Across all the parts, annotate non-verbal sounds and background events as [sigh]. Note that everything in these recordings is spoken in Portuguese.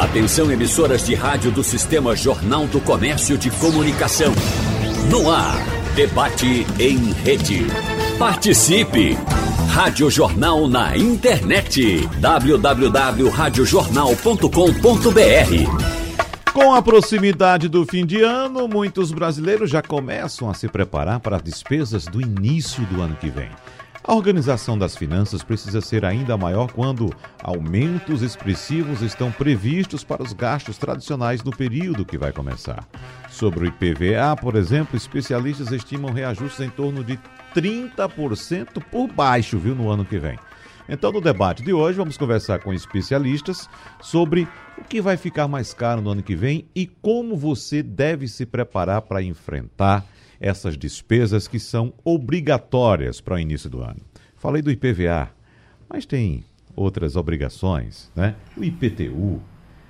Atenção emissoras de rádio do Sistema Jornal do Comércio de Comunicação. No ar, debate em rede. Participe! Rádio Jornal na internet. www.radiojornal.com.br Com a proximidade do fim de ano, muitos brasileiros já começam a se preparar para as despesas do início do ano que vem. A organização das finanças precisa ser ainda maior quando aumentos expressivos estão previstos para os gastos tradicionais no período que vai começar. Sobre o IPVA, por exemplo, especialistas estimam reajustes em torno de 30% por baixo, viu, no ano que vem. Então, no debate de hoje, vamos conversar com especialistas sobre o que vai ficar mais caro no ano que vem e como você deve se preparar para enfrentar essas despesas que são obrigatórias para o início do ano. Falei do IPVA, mas tem outras obrigações, né? O IPTU,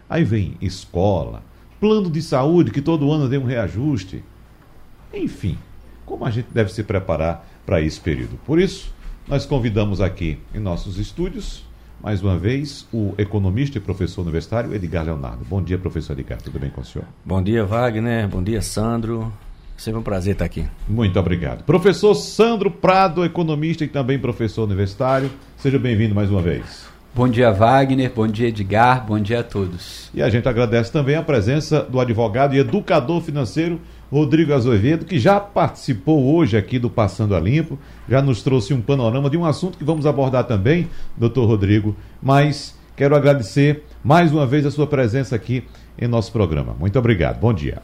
aí vem escola, plano de saúde que todo ano tem um reajuste. Enfim, como a gente deve se preparar para esse período. Por isso, nós convidamos aqui em nossos estúdios, mais uma vez, o economista e professor universitário Edgar Leonardo. Bom dia, professor Edgar. Tudo bem com o senhor? Bom dia, Wagner. Bom dia, Sandro. Sempre um prazer estar aqui. Muito obrigado. Professor Sandro Prado, economista e também professor universitário. Seja bem-vindo mais uma vez. Bom dia, Wagner. Bom dia, Edgar. Bom dia a todos. E a gente agradece também a presença do advogado e educador financeiro Rodrigo Azevedo, que já participou hoje aqui do Passando a Limpo, já nos trouxe um panorama de um assunto que vamos abordar também, doutor Rodrigo. Mas quero agradecer mais uma vez a sua presença aqui em nosso programa. Muito obrigado. Bom dia.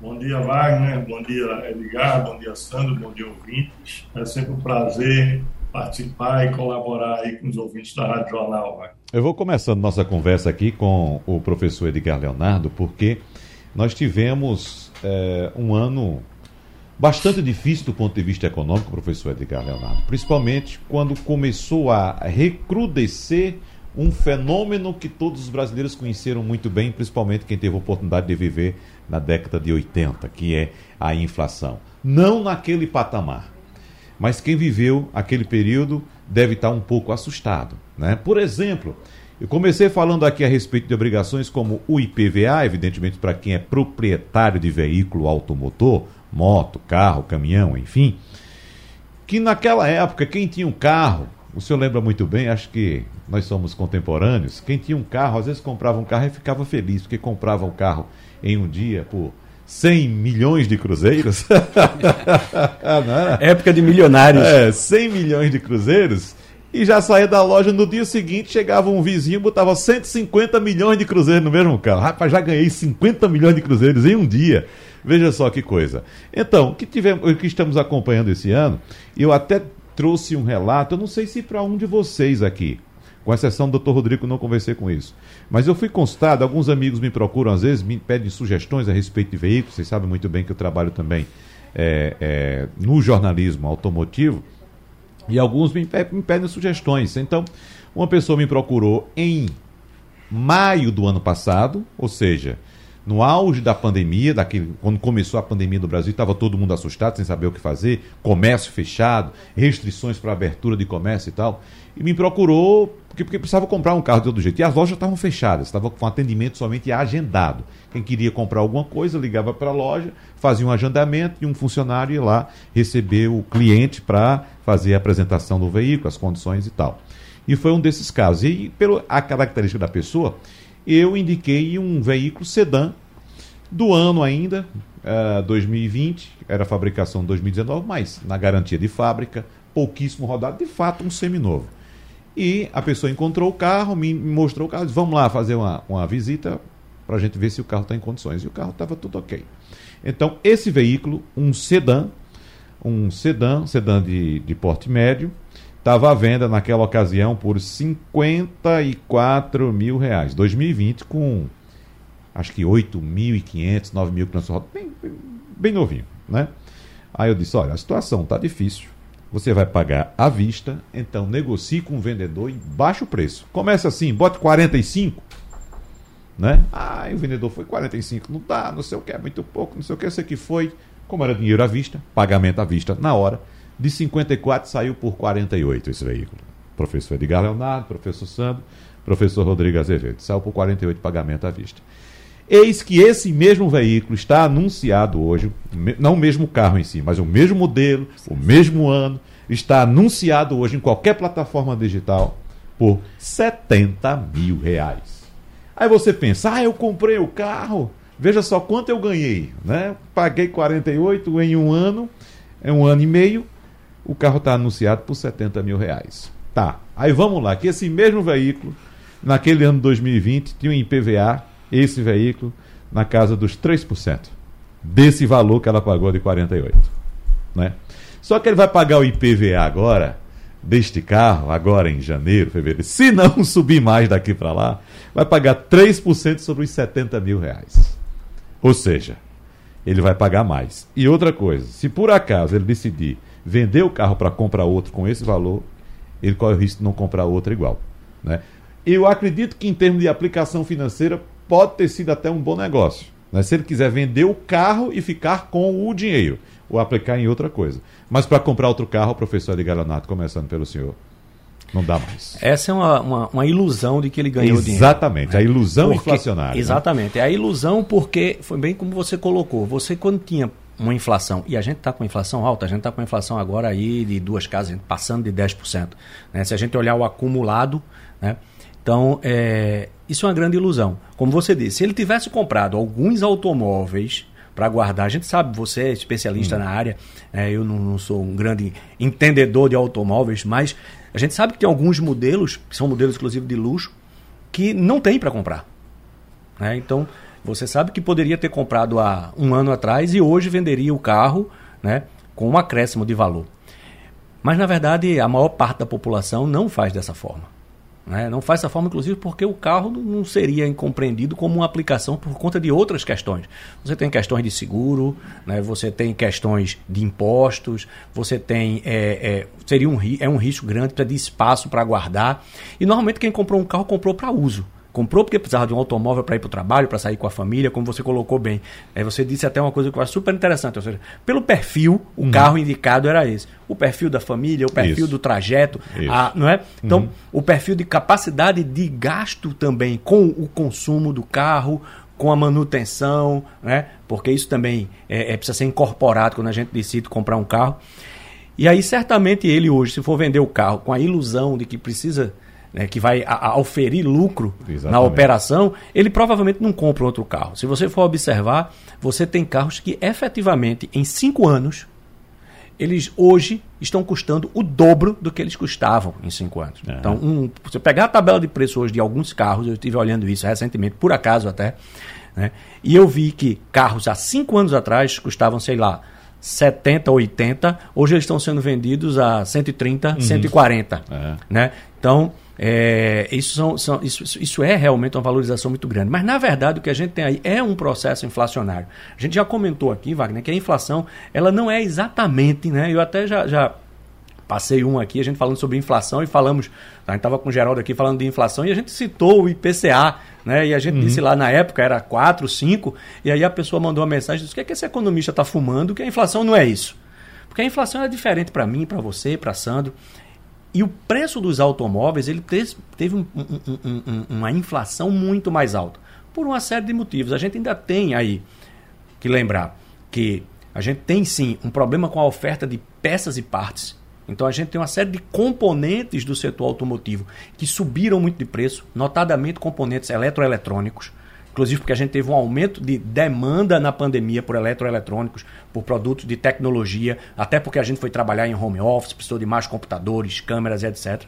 Bom dia, Wagner. Bom dia, Edgar. Bom dia, Sandro. Bom dia, ouvintes. É sempre um prazer participar e colaborar aí com os ouvintes da Rádio Jornal. Wagner. Eu vou começando nossa conversa aqui com o professor Edgar Leonardo, porque nós tivemos é, um ano bastante difícil do ponto de vista econômico, professor Edgar Leonardo, principalmente quando começou a recrudescer um fenômeno que todos os brasileiros conheceram muito bem, principalmente quem teve a oportunidade de viver na década de 80, que é a inflação. Não naquele patamar, mas quem viveu aquele período deve estar um pouco assustado. Né? Por exemplo, eu comecei falando aqui a respeito de obrigações como o IPVA, evidentemente para quem é proprietário de veículo automotor, moto, carro, caminhão, enfim, que naquela época quem tinha um carro o senhor lembra muito bem, acho que nós somos contemporâneos. Quem tinha um carro, às vezes comprava um carro e ficava feliz, porque comprava um carro em um dia por 100 milhões de cruzeiros. [laughs] Época de milionários. É, 100 milhões de cruzeiros. E já saía da loja no dia seguinte, chegava um vizinho, botava 150 milhões de cruzeiros no mesmo carro. Rapaz, já ganhei 50 milhões de cruzeiros em um dia. Veja só que coisa. Então, o que, tivemos, o que estamos acompanhando esse ano, eu até trouxe um relato, eu não sei se para um de vocês aqui, com exceção do Dr. Rodrigo, não conversei com isso. Mas eu fui constado, alguns amigos me procuram, às vezes, me pedem sugestões a respeito de veículos, vocês sabem muito bem que eu trabalho também é, é, no jornalismo automotivo, e alguns me, me pedem sugestões. Então, uma pessoa me procurou em maio do ano passado, ou seja, no auge da pandemia, daquele, quando começou a pandemia no Brasil, estava todo mundo assustado, sem saber o que fazer, comércio fechado, restrições para abertura de comércio e tal. E me procurou porque, porque precisava comprar um carro de todo jeito. E as lojas estavam fechadas, estavam com atendimento somente agendado. Quem queria comprar alguma coisa ligava para a loja, fazia um agendamento e um funcionário ia lá receber o cliente para fazer a apresentação do veículo, as condições e tal. E foi um desses casos. E pela a característica da pessoa, eu indiquei um veículo sedã do ano ainda, uh, 2020, era fabricação 2019, mas na garantia de fábrica, pouquíssimo rodado, de fato um seminovo. E a pessoa encontrou o carro, me mostrou o carro, disse, vamos lá fazer uma, uma visita para a gente ver se o carro está em condições. E o carro estava tudo ok. Então, esse veículo, um sedã, um sedã, sedã de, de porte médio, estava à venda naquela ocasião por 54 mil reais. 2020 com acho que 8.500, 9 mil quilômetros bem, bem, novinho, né? Aí eu disse, olha, a situação está difícil, você vai pagar à vista, então negocie com o vendedor em baixo preço. Começa assim, bote 45, né? Ah, o vendedor foi 45, não dá, não sei o que, é muito pouco, não sei o que, sei que foi, como era dinheiro à vista, pagamento à vista na hora, de 54 saiu por 48 esse veículo. Professor Edgar Leonardo, professor Sandro, professor Rodrigo Azevedo. Saiu por 48 pagamento à vista. Eis que esse mesmo veículo está anunciado hoje, não o mesmo carro em si, mas o mesmo modelo, o mesmo ano, está anunciado hoje em qualquer plataforma digital por 70 mil reais. Aí você pensa, ah, eu comprei o carro, veja só quanto eu ganhei, né? Paguei 48 em um ano, é um ano e meio, o carro está anunciado por 70 mil reais. Tá, aí vamos lá, que esse mesmo veículo, naquele ano 2020, tinha um IPVA, esse veículo, na casa dos 3% desse valor que ela pagou de 48, né? Só que ele vai pagar o IPVA agora deste carro, agora em janeiro, fevereiro, se não [laughs] subir mais daqui para lá, vai pagar 3% sobre os 70 mil reais. Ou seja, ele vai pagar mais. E outra coisa, se por acaso ele decidir vender o carro para comprar outro com esse valor, ele corre o risco de não comprar outro igual. Né? Eu acredito que em termos de aplicação financeira pode ter sido até um bom negócio. Né? Se ele quiser vender o carro e ficar com o dinheiro, ou aplicar em outra coisa. Mas para comprar outro carro, professor de Galanato, começando pelo senhor, não dá mais. Essa é uma, uma, uma ilusão de que ele ganhou dinheiro. Exatamente, a ilusão porque, inflacionária. Né? Exatamente, né? é a ilusão porque foi bem como você colocou. Você, quando tinha uma inflação, e a gente está com inflação alta, a gente está com inflação agora aí de duas casas, passando de 10%. Né? Se a gente olhar o acumulado, né? então é, isso é uma grande ilusão. Como você disse, se ele tivesse comprado alguns automóveis para guardar. A gente sabe, você é especialista hum. na área, é, eu não, não, sou um grande entendedor de automóveis, mas a gente sabe que tem alguns modelos, que são modelos inclusive de luxo, que não tem para comprar. Né? Então, você sabe que poderia ter comprado há um ano atrás e hoje venderia o carro né, com um acréscimo de valor. Mas, na verdade, a maior parte da população não faz dessa forma. Né? Não faz dessa forma, inclusive, porque o carro não seria compreendido como uma aplicação por conta de outras questões. Você tem questões de seguro, né? você tem questões de impostos, você tem. É, é, seria um, é um risco grande de espaço para guardar. E normalmente quem comprou um carro comprou para uso. Comprou porque precisava de um automóvel para ir para o trabalho, para sair com a família, como você colocou bem. Aí você disse até uma coisa que eu acho super interessante. Ou seja, pelo perfil, o uhum. carro indicado era esse. O perfil da família, o perfil Isso. do trajeto, a, não é? Então, uhum. o perfil de capacidade de gasto também com o consumo do carro, com a manutenção, né? Porque isso também é, é, precisa ser incorporado quando a gente decide comprar um carro. E aí, certamente, ele hoje, se for vender o carro com a ilusão de que precisa né, que vai a, a oferir lucro Exatamente. na operação, ele provavelmente não compra outro carro. Se você for observar, você tem carros que efetivamente em cinco anos eles hoje estão custando o dobro do que eles custavam em cinco anos. Uhum. Então, um, você pegar a tabela de preço hoje de alguns carros, eu estive olhando isso recentemente, por acaso até, né, e eu vi que carros há cinco anos atrás custavam, sei lá, 70, 80, hoje eles estão sendo vendidos a 130, uhum. 140. Uhum. Né? Então, é, isso, são, são, isso, isso é realmente uma valorização muito grande. Mas, na verdade, o que a gente tem aí é um processo inflacionário. A gente já comentou aqui, Wagner, que a inflação ela não é exatamente, né? Eu até já, já passei um aqui, a gente falando sobre inflação e falamos, a gente estava com o Geraldo aqui falando de inflação e a gente citou o IPCA, né? E a gente uhum. disse lá na época era 4, 5, e aí a pessoa mandou uma mensagem disse: o que é que esse economista está fumando? Que a inflação não é isso. Porque a inflação é diferente para mim, para você, para Sandro. E o preço dos automóveis ele teve um, um, um, uma inflação muito mais alta, por uma série de motivos. A gente ainda tem aí que lembrar que a gente tem sim um problema com a oferta de peças e partes. Então a gente tem uma série de componentes do setor automotivo que subiram muito de preço, notadamente componentes eletroeletrônicos inclusive porque a gente teve um aumento de demanda na pandemia por eletroeletrônicos, por produtos de tecnologia, até porque a gente foi trabalhar em home office, precisou de mais computadores, câmeras, etc.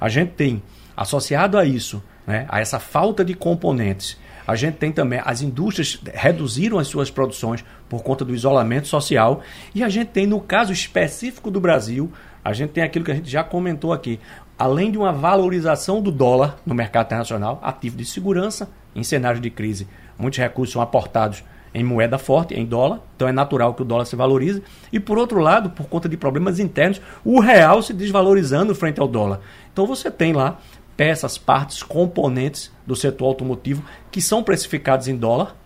A gente tem, associado a isso, né, a essa falta de componentes, a gente tem também, as indústrias reduziram as suas produções por conta do isolamento social, e a gente tem, no caso específico do Brasil, a gente tem aquilo que a gente já comentou aqui, além de uma valorização do dólar no mercado internacional, ativo de segurança, em cenários de crise, muitos recursos são aportados em moeda forte, em dólar, então é natural que o dólar se valorize. E por outro lado, por conta de problemas internos, o real se desvalorizando frente ao dólar. Então você tem lá peças, partes, componentes do setor automotivo que são precificados em dólar.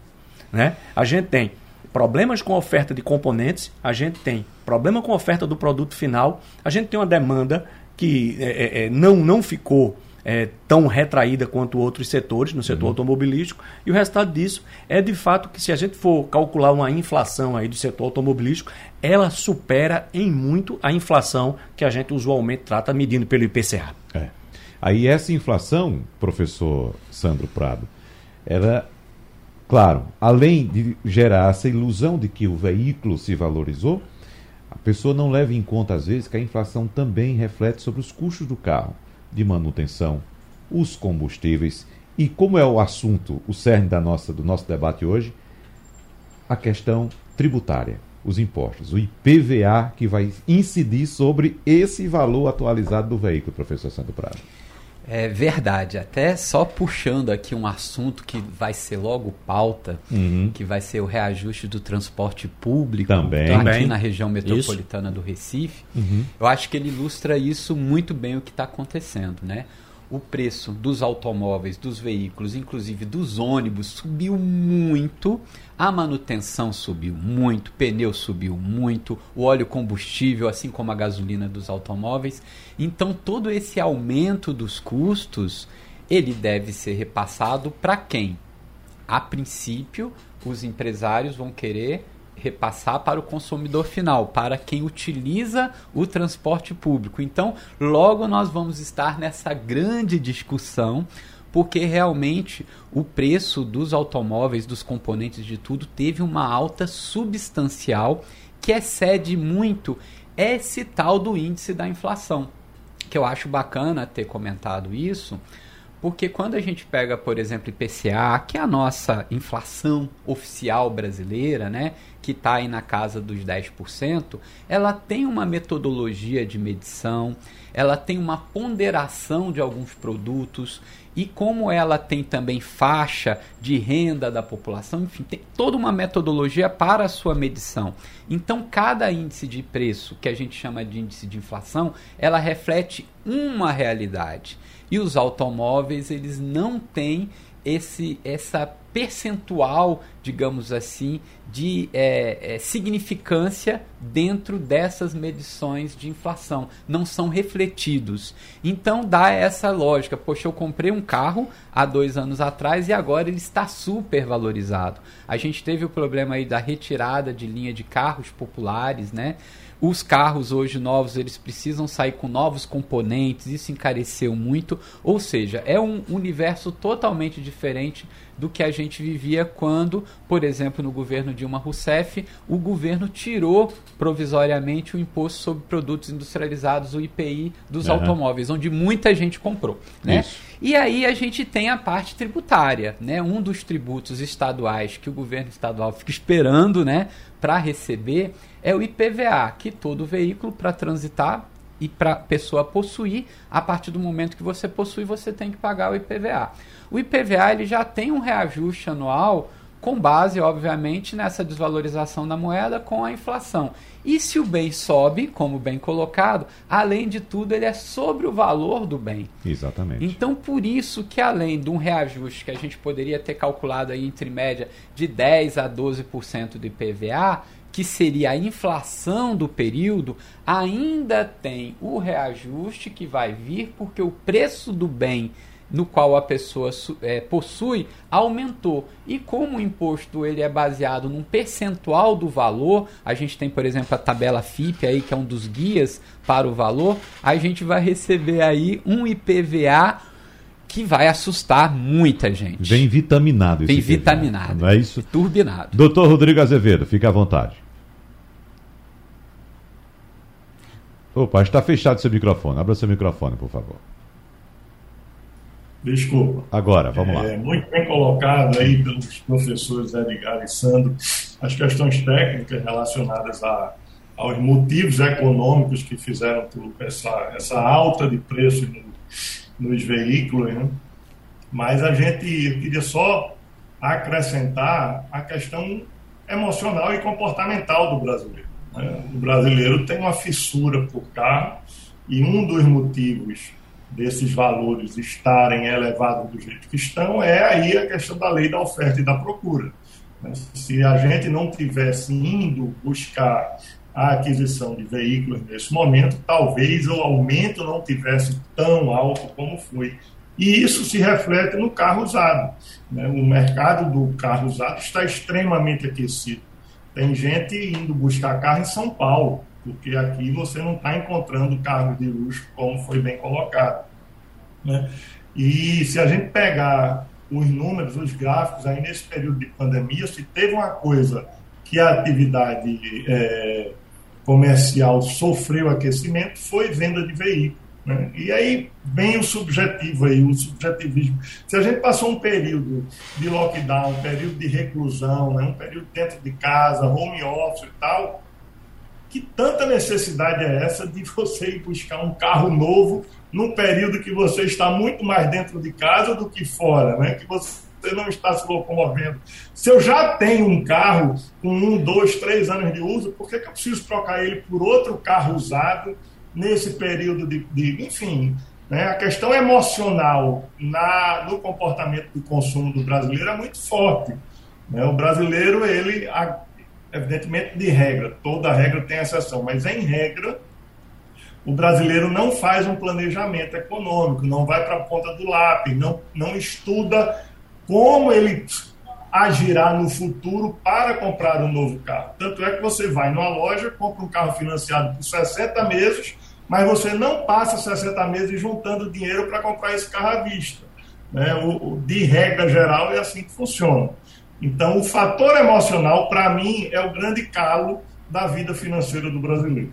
Né? A gente tem problemas com a oferta de componentes, a gente tem problema com a oferta do produto final, a gente tem uma demanda que é, é, é não, não ficou é, tão retraída quanto outros setores, no setor uhum. automobilístico, e o resultado disso é de fato que se a gente for calcular uma inflação aí do setor automobilístico, ela supera em muito a inflação que a gente usualmente trata medindo pelo IPCA. É. Aí essa inflação, professor Sandro Prado, era Claro, além de gerar essa ilusão de que o veículo se valorizou, a pessoa não leva em conta, às vezes, que a inflação também reflete sobre os custos do carro, de manutenção, os combustíveis e, como é o assunto, o cerne da nossa, do nosso debate hoje, a questão tributária, os impostos, o IPVA que vai incidir sobre esse valor atualizado do veículo, professor Santo Prado. É verdade, até só puxando aqui um assunto que vai ser logo pauta, uhum. que vai ser o reajuste do transporte público também, aqui também. na região metropolitana isso. do Recife. Uhum. Eu acho que ele ilustra isso muito bem o que está acontecendo, né? O preço dos automóveis, dos veículos, inclusive dos ônibus, subiu muito, a manutenção subiu muito, pneu subiu muito, o óleo combustível, assim como a gasolina dos automóveis. Então, todo esse aumento dos custos, ele deve ser repassado para quem? A princípio, os empresários vão querer repassar para o consumidor final, para quem utiliza o transporte público. Então, logo nós vamos estar nessa grande discussão, porque realmente o preço dos automóveis, dos componentes de tudo, teve uma alta substancial que excede muito esse tal do índice da inflação. Que eu acho bacana ter comentado isso, porque quando a gente pega, por exemplo, IPCA, que é a nossa inflação oficial brasileira, né, que está aí na casa dos 10%, ela tem uma metodologia de medição, ela tem uma ponderação de alguns produtos e como ela tem também faixa de renda da população, enfim, tem toda uma metodologia para a sua medição. Então, cada índice de preço, que a gente chama de índice de inflação, ela reflete uma realidade. E os automóveis, eles não têm esse, essa percentual, digamos assim, de é, é, significância dentro dessas medições de inflação. Não são refletidos. Então dá essa lógica. Poxa, eu comprei um carro há dois anos atrás e agora ele está super valorizado. A gente teve o problema aí da retirada de linha de carros populares, né? Os carros hoje novos, eles precisam sair com novos componentes, isso encareceu muito, ou seja, é um universo totalmente diferente do que a gente vivia quando, por exemplo, no governo Dilma Rousseff, o governo tirou provisoriamente o imposto sobre produtos industrializados, o IPI dos uhum. automóveis, onde muita gente comprou, né? E aí a gente tem a parte tributária, né? Um dos tributos estaduais que o governo estadual fica esperando, né, para receber é o IPVA, que todo veículo para transitar e para a pessoa possuir, a partir do momento que você possui, você tem que pagar o IPVA. O IPVA ele já tem um reajuste anual com base, obviamente, nessa desvalorização da moeda com a inflação. E se o bem sobe, como bem colocado, além de tudo, ele é sobre o valor do bem. Exatamente. Então, por isso que além de um reajuste que a gente poderia ter calculado aí entre média de 10 a 12% do IPVA, que seria a inflação do período, ainda tem o reajuste que vai vir porque o preço do bem no qual a pessoa é, possui aumentou. E como o imposto ele é baseado num percentual do valor, a gente tem, por exemplo, a tabela FIP aí, que é um dos guias para o valor, a gente vai receber aí um IPVA que vai assustar muita gente. Vem vitaminado. Vem vitaminado. Não é isso? Turbinado. Doutor Rodrigo Azevedo, fique à vontade. Opa, está fechado seu microfone. Abra seu microfone, por favor. Desculpa. Agora, vamos lá. É, muito bem colocado aí pelos professores Edgar e Sandro as questões técnicas relacionadas a, aos motivos econômicos que fizeram essa, essa alta de preço no, nos veículos. Né? Mas a gente, queria só acrescentar a questão emocional e comportamental do brasileiro. Né? O brasileiro tem uma fissura por carro e um dos motivos desses valores estarem elevados do jeito que estão é aí a questão da lei da oferta e da procura. Né? Se a gente não tivesse indo buscar a aquisição de veículos nesse momento, talvez o aumento não tivesse tão alto como foi E isso se reflete no carro usado. Né? O mercado do carro usado está extremamente aquecido. Tem gente indo buscar carro em São Paulo, porque aqui você não está encontrando carros de luxo, como foi bem colocado. Né? E se a gente pegar os números, os gráficos, aí nesse período de pandemia, se teve uma coisa que a atividade é, comercial sofreu aquecimento, foi venda de veículos. Né? E aí vem o subjetivo aí, o subjetivismo. Se a gente passou um período de lockdown, um período de reclusão, né? um período dentro de casa, home office e tal, que tanta necessidade é essa de você ir buscar um carro novo num período que você está muito mais dentro de casa do que fora, né? que você não está se locomovendo. Se eu já tenho um carro com um, dois, três anos de uso, por que, que eu preciso trocar ele por outro carro usado nesse período de, de enfim, né? a questão emocional na, no comportamento do consumo do brasileiro é muito forte. Né? O brasileiro, ele, evidentemente, de regra, toda regra tem exceção, mas em regra, o brasileiro não faz um planejamento econômico, não vai para a ponta do lápis, não, não estuda como ele agirá no futuro para comprar um novo carro. Tanto é que você vai numa loja, compra um carro financiado por 60 meses, mas você não passa 60 meses juntando dinheiro para comprar esse carro à vista. Né? O, o, de regra geral, é assim que funciona. Então, o fator emocional, para mim, é o grande calo da vida financeira do brasileiro.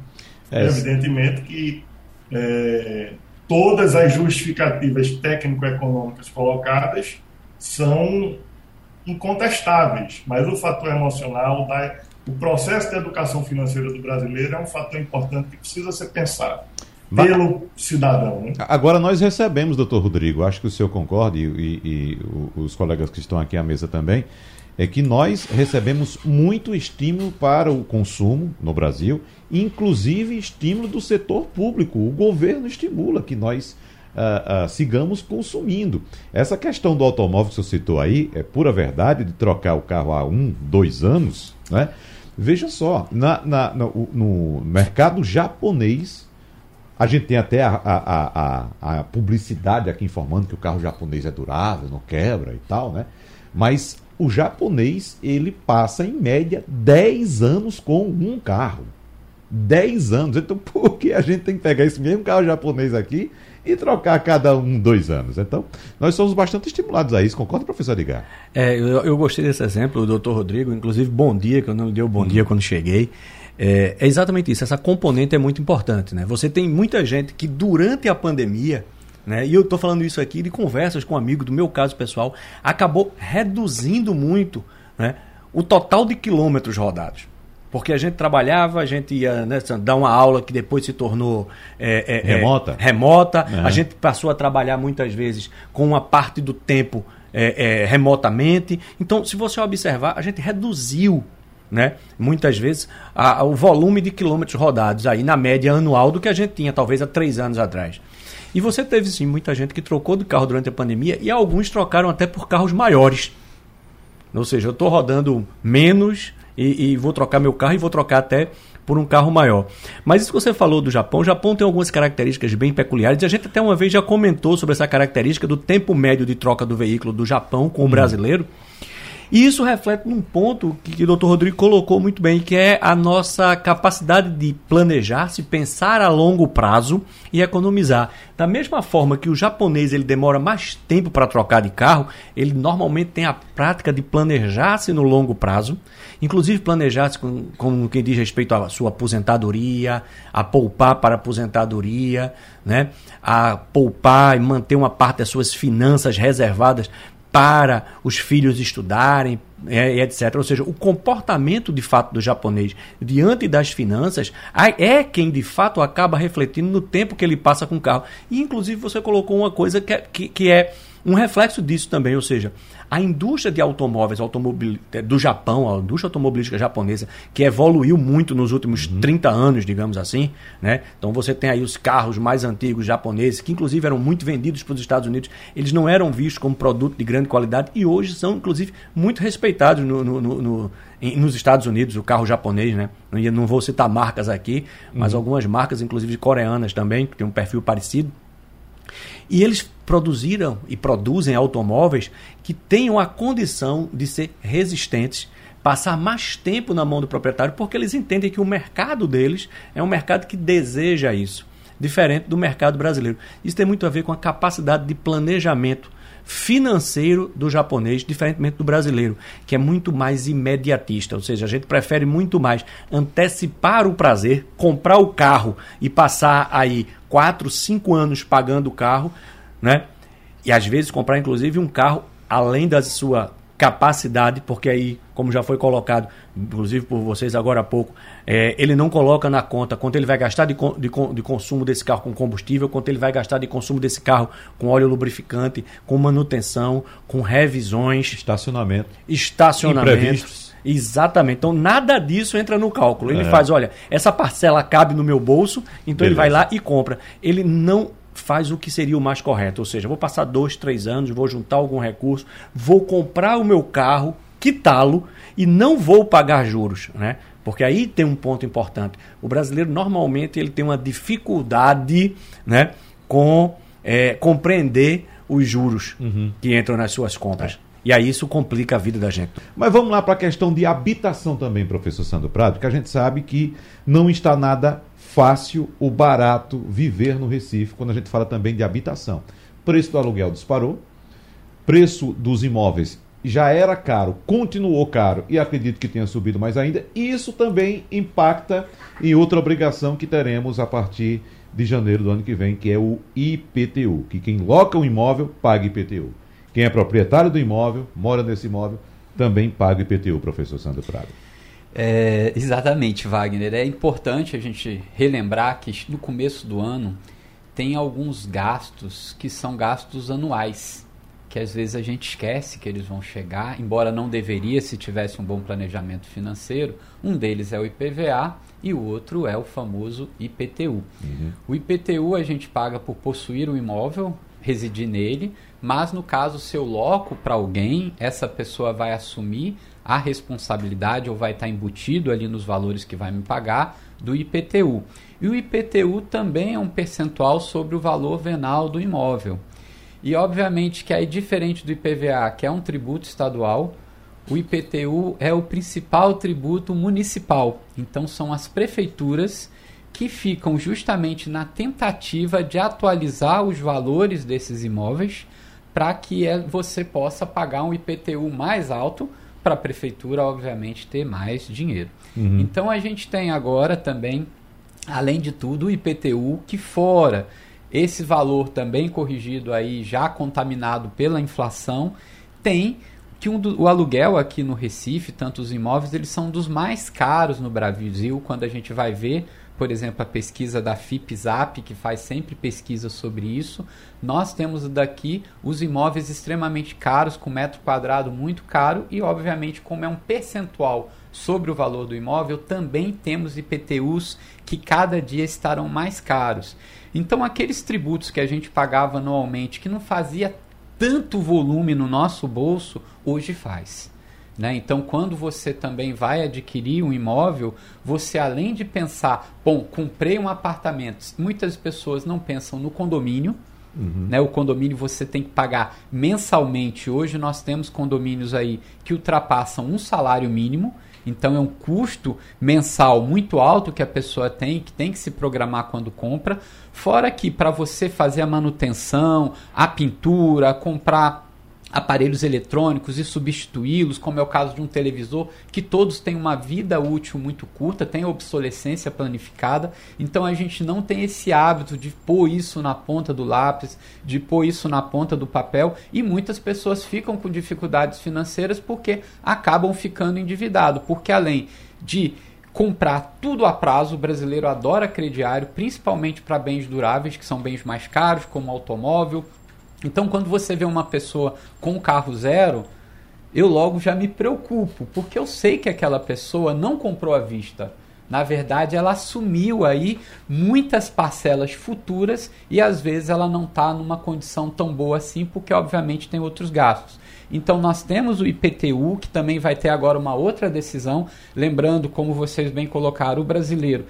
É. Evidentemente que é, todas as justificativas técnico-econômicas colocadas são incontestáveis, mas o fator emocional da, o processo de educação financeira do brasileiro é um fator importante que precisa ser pensado pelo cidadão. Né? Agora nós recebemos, doutor Rodrigo, acho que o senhor concorda e, e, e, os colegas que estão aqui à mesa também, é que nós recebemos muito estímulo para o consumo no Brasil, inclusive estímulo do setor público. O governo estimula que nós uh, uh, sigamos consumindo. Essa questão do automóvel que você citou aí é pura verdade de trocar o carro há um, dois anos, né? Veja só, na, na, no, no mercado japonês, a gente tem até a, a, a, a, publicidade aqui informando que o carro japonês é durável, não quebra e tal, né? Mas o japonês, ele passa em média 10 anos com um carro. 10 anos. Então, [laughs] por que a gente tem que pegar esse mesmo carro japonês aqui e trocar cada um dois anos. Então, nós somos bastante estimulados a isso. Concorda, professor Edgar? É, eu, eu gostei desse exemplo, o doutor Rodrigo, inclusive, bom dia, que eu não lhe dei o bom hum. dia quando cheguei. É, é, exatamente isso, essa componente é muito importante. Né? Você tem muita gente que durante a pandemia, né, e eu estou falando isso aqui de conversas com um amigo do meu caso pessoal, acabou reduzindo muito né, o total de quilômetros rodados. Porque a gente trabalhava, a gente ia né, dar uma aula que depois se tornou é, é, é remota. remota. A gente passou a trabalhar muitas vezes com uma parte do tempo é, é, remotamente. Então, se você observar, a gente reduziu né? Muitas vezes a, a, o volume de quilômetros rodados aí na média anual do que a gente tinha talvez há três anos atrás. E você teve sim muita gente que trocou de carro durante a pandemia e alguns trocaram até por carros maiores. Ou seja, eu estou rodando menos e, e, vou trocar meu carro e vou trocar até por um carro maior. Mas isso que você falou do Japão, o Japão tem algumas características bem peculiares e a gente até uma vez já comentou sobre essa característica do tempo médio de troca do veículo do Japão com o brasileiro. E isso reflete num ponto que, que o Dr. Rodrigo colocou muito bem, que é a nossa capacidade de planejar, se pensar a longo prazo e economizar. Da mesma forma que o japonês ele demora mais tempo para trocar de carro, ele normalmente tem a prática de planejar-se no longo prazo, inclusive planejar-se com, com quem diz respeito à sua aposentadoria, a poupar para a aposentadoria, né? a poupar e manter uma parte das suas finanças reservadas para os filhos estudarem, é, etc. Ou seja, o comportamento de fato do japonês diante das finanças é quem de fato acaba refletindo no tempo que ele passa com o carro. E inclusive você colocou uma coisa que é, que, que é um reflexo disso também, ou seja, a indústria de automóveis automobil, é, do Japão, a indústria automobilística japonesa, que evoluiu muito nos últimos uhum. 30 anos, digamos assim. Né? Então você tem aí os carros mais antigos japoneses, que inclusive eram muito vendidos para os Estados Unidos. Eles não eram vistos como produto de grande qualidade e hoje são, inclusive, muito respeitados no, no, no, no nos Estados Unidos, o carro japonês, né? Não vou citar marcas aqui, mas uhum. algumas marcas, inclusive coreanas também, que tem um perfil parecido. E eles produziram e produzem automóveis que tenham a condição de ser resistentes, passar mais tempo na mão do proprietário, porque eles entendem que o mercado deles é um mercado que deseja isso, diferente do mercado brasileiro. Isso tem muito a ver com a capacidade de planejamento financeiro do japonês, diferentemente do brasileiro, que é muito mais imediatista. Ou seja, a gente prefere muito mais antecipar o prazer, comprar o carro e passar aí 4, 5 anos pagando o carro, né? E às vezes comprar inclusive um carro além da sua capacidade, porque aí, como já foi colocado, inclusive por vocês agora há pouco, é, ele não coloca na conta quanto ele vai gastar de, de, de, consumo desse carro com combustível, quanto ele vai gastar de consumo desse carro com óleo lubrificante, com manutenção, com revisões. Estacionamento. Estacionamento. Imprevistos. Exatamente. Então, nada disso entra no cálculo. Ele é. faz, olha, essa parcela cabe no meu bolso, então Beleza. ele vai lá e compra. Ele não faz o que seria o mais correto. Ou seja, vou passar dois, três anos, vou juntar algum recurso, vou comprar o meu carro, quitá-lo e não vou pagar juros, né? Porque aí tem um ponto importante. O brasileiro normalmente ele tem uma dificuldade, né, com é, compreender os juros uhum. que entram nas suas compras. É. E aí isso complica a vida da gente. Mas vamos lá para a questão de habitação também, professor Sandro Prado, que a gente sabe que não está nada fácil ou barato viver no Recife, quando a gente fala também de habitação. Preço do aluguel disparou, preço dos imóveis já era caro, continuou caro e acredito que tenha subido mais ainda. E isso também impacta em outra obrigação que teremos a partir de janeiro do ano que vem, que é o IPTU, que quem loca um imóvel paga IPTU. Quem é proprietário do imóvel, mora nesse imóvel, também paga IPTU, professor Sandro Prado. É, exatamente, Wagner. É importante a gente relembrar que no começo do ano tem alguns gastos que são gastos anuais, que às vezes a gente esquece que eles vão chegar, embora não deveria se tivesse um bom planejamento financeiro. Um deles é o IPVA e o outro é o famoso IPTU. Uhum. O IPTU a gente paga por possuir um imóvel, residir nele, mas no caso se eu loco para alguém, essa pessoa vai assumir a responsabilidade ou vai estar embutido ali nos valores que vai me pagar do IPTU. E o IPTU também é um percentual sobre o valor venal do imóvel. E obviamente que aí diferente do IPVA, que é um tributo estadual, o IPTU é o principal tributo municipal. Então são as prefeituras que ficam justamente na tentativa de atualizar os valores desses imóveis para que é, você possa pagar um IPTU mais alto para a prefeitura, obviamente, ter mais dinheiro. Uhum. Então a gente tem agora também, além de tudo, o IPTU que fora esse valor também corrigido aí, já contaminado pela inflação, tem que um do, o aluguel aqui no Recife, tanto os imóveis, eles são dos mais caros no Brasil, quando a gente vai ver por exemplo, a pesquisa da FIPZAP, que faz sempre pesquisa sobre isso. Nós temos daqui os imóveis extremamente caros, com metro quadrado muito caro, e obviamente, como é um percentual sobre o valor do imóvel, também temos IPTUs que cada dia estarão mais caros. Então, aqueles tributos que a gente pagava anualmente, que não fazia tanto volume no nosso bolso, hoje faz. Né? Então, quando você também vai adquirir um imóvel, você além de pensar, bom, comprei um apartamento, muitas pessoas não pensam no condomínio. Uhum. Né? O condomínio você tem que pagar mensalmente. Hoje nós temos condomínios aí que ultrapassam um salário mínimo. Então é um custo mensal muito alto que a pessoa tem, que tem que se programar quando compra. Fora que para você fazer a manutenção, a pintura, comprar aparelhos eletrônicos e substituí-los, como é o caso de um televisor, que todos têm uma vida útil muito curta, tem obsolescência planificada. Então a gente não tem esse hábito de pôr isso na ponta do lápis, de pôr isso na ponta do papel, e muitas pessoas ficam com dificuldades financeiras porque acabam ficando endividados, porque além de comprar tudo a prazo. O brasileiro adora crediário, principalmente para bens duráveis, que são bens mais caros, como automóvel, então, quando você vê uma pessoa com carro zero, eu logo já me preocupo, porque eu sei que aquela pessoa não comprou à vista. Na verdade, ela assumiu aí muitas parcelas futuras e às vezes ela não está numa condição tão boa assim, porque obviamente tem outros gastos. Então nós temos o IPTU, que também vai ter agora uma outra decisão, lembrando, como vocês bem colocaram, o brasileiro.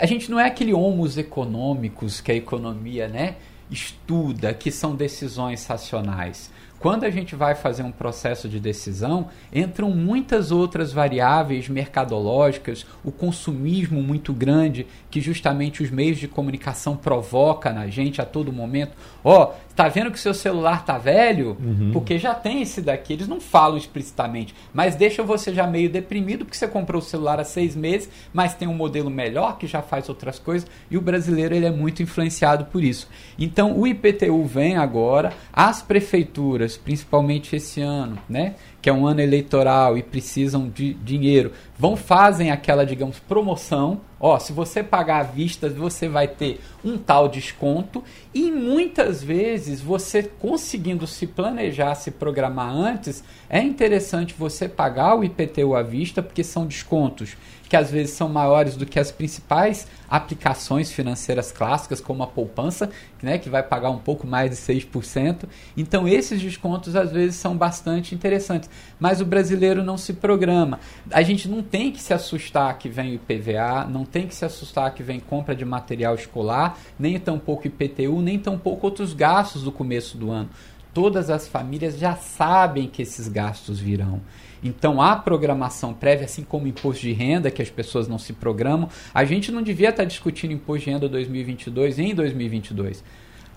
A gente não é aquele homos econômicos que a economia, né? Estuda que são decisões racionais. Quando a gente vai fazer um processo de decisão, entram muitas outras variáveis mercadológicas, o consumismo muito grande que justamente os meios de comunicação provoca na gente a todo momento. Ó, oh, tá vendo que seu celular tá velho? Uhum. Porque já tem esse daqui. Eles não falam explicitamente, mas deixam você já meio deprimido porque você comprou o celular há seis meses, mas tem um modelo melhor que já faz outras coisas e o brasileiro ele é muito influenciado por isso. Então o IPTU vem agora, as prefeituras principalmente esse ano, né? Que é um ano eleitoral e precisam de dinheiro, vão fazem aquela, digamos, promoção. Ó, se você pagar à vista, você vai ter um tal desconto. E muitas vezes você conseguindo se planejar, se programar antes, é interessante você pagar o IPTU à vista porque são descontos que às vezes são maiores do que as principais aplicações financeiras clássicas, como a poupança, né, que vai pagar um pouco mais de 6%. Então, esses descontos às vezes são bastante interessantes. Mas o brasileiro não se programa. A gente não tem que se assustar que vem o IPVA, não tem que se assustar que vem compra de material escolar, nem tampouco IPTU, nem tampouco outros gastos do começo do ano. Todas as famílias já sabem que esses gastos virão. Então, a programação prévia, assim como imposto de renda, que as pessoas não se programam, a gente não devia estar discutindo imposto de renda 2022 em 2022.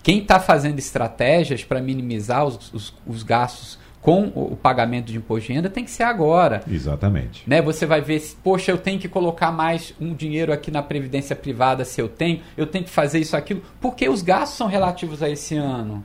Quem está fazendo estratégias para minimizar os, os, os gastos com o, pagamento de imposto de renda tem que ser agora. Exatamente. Né? Você vai ver, poxa, eu tenho que colocar mais um dinheiro aqui na previdência privada se eu tenho, eu tenho que fazer isso aquilo, porque os gastos são relativos a esse ano.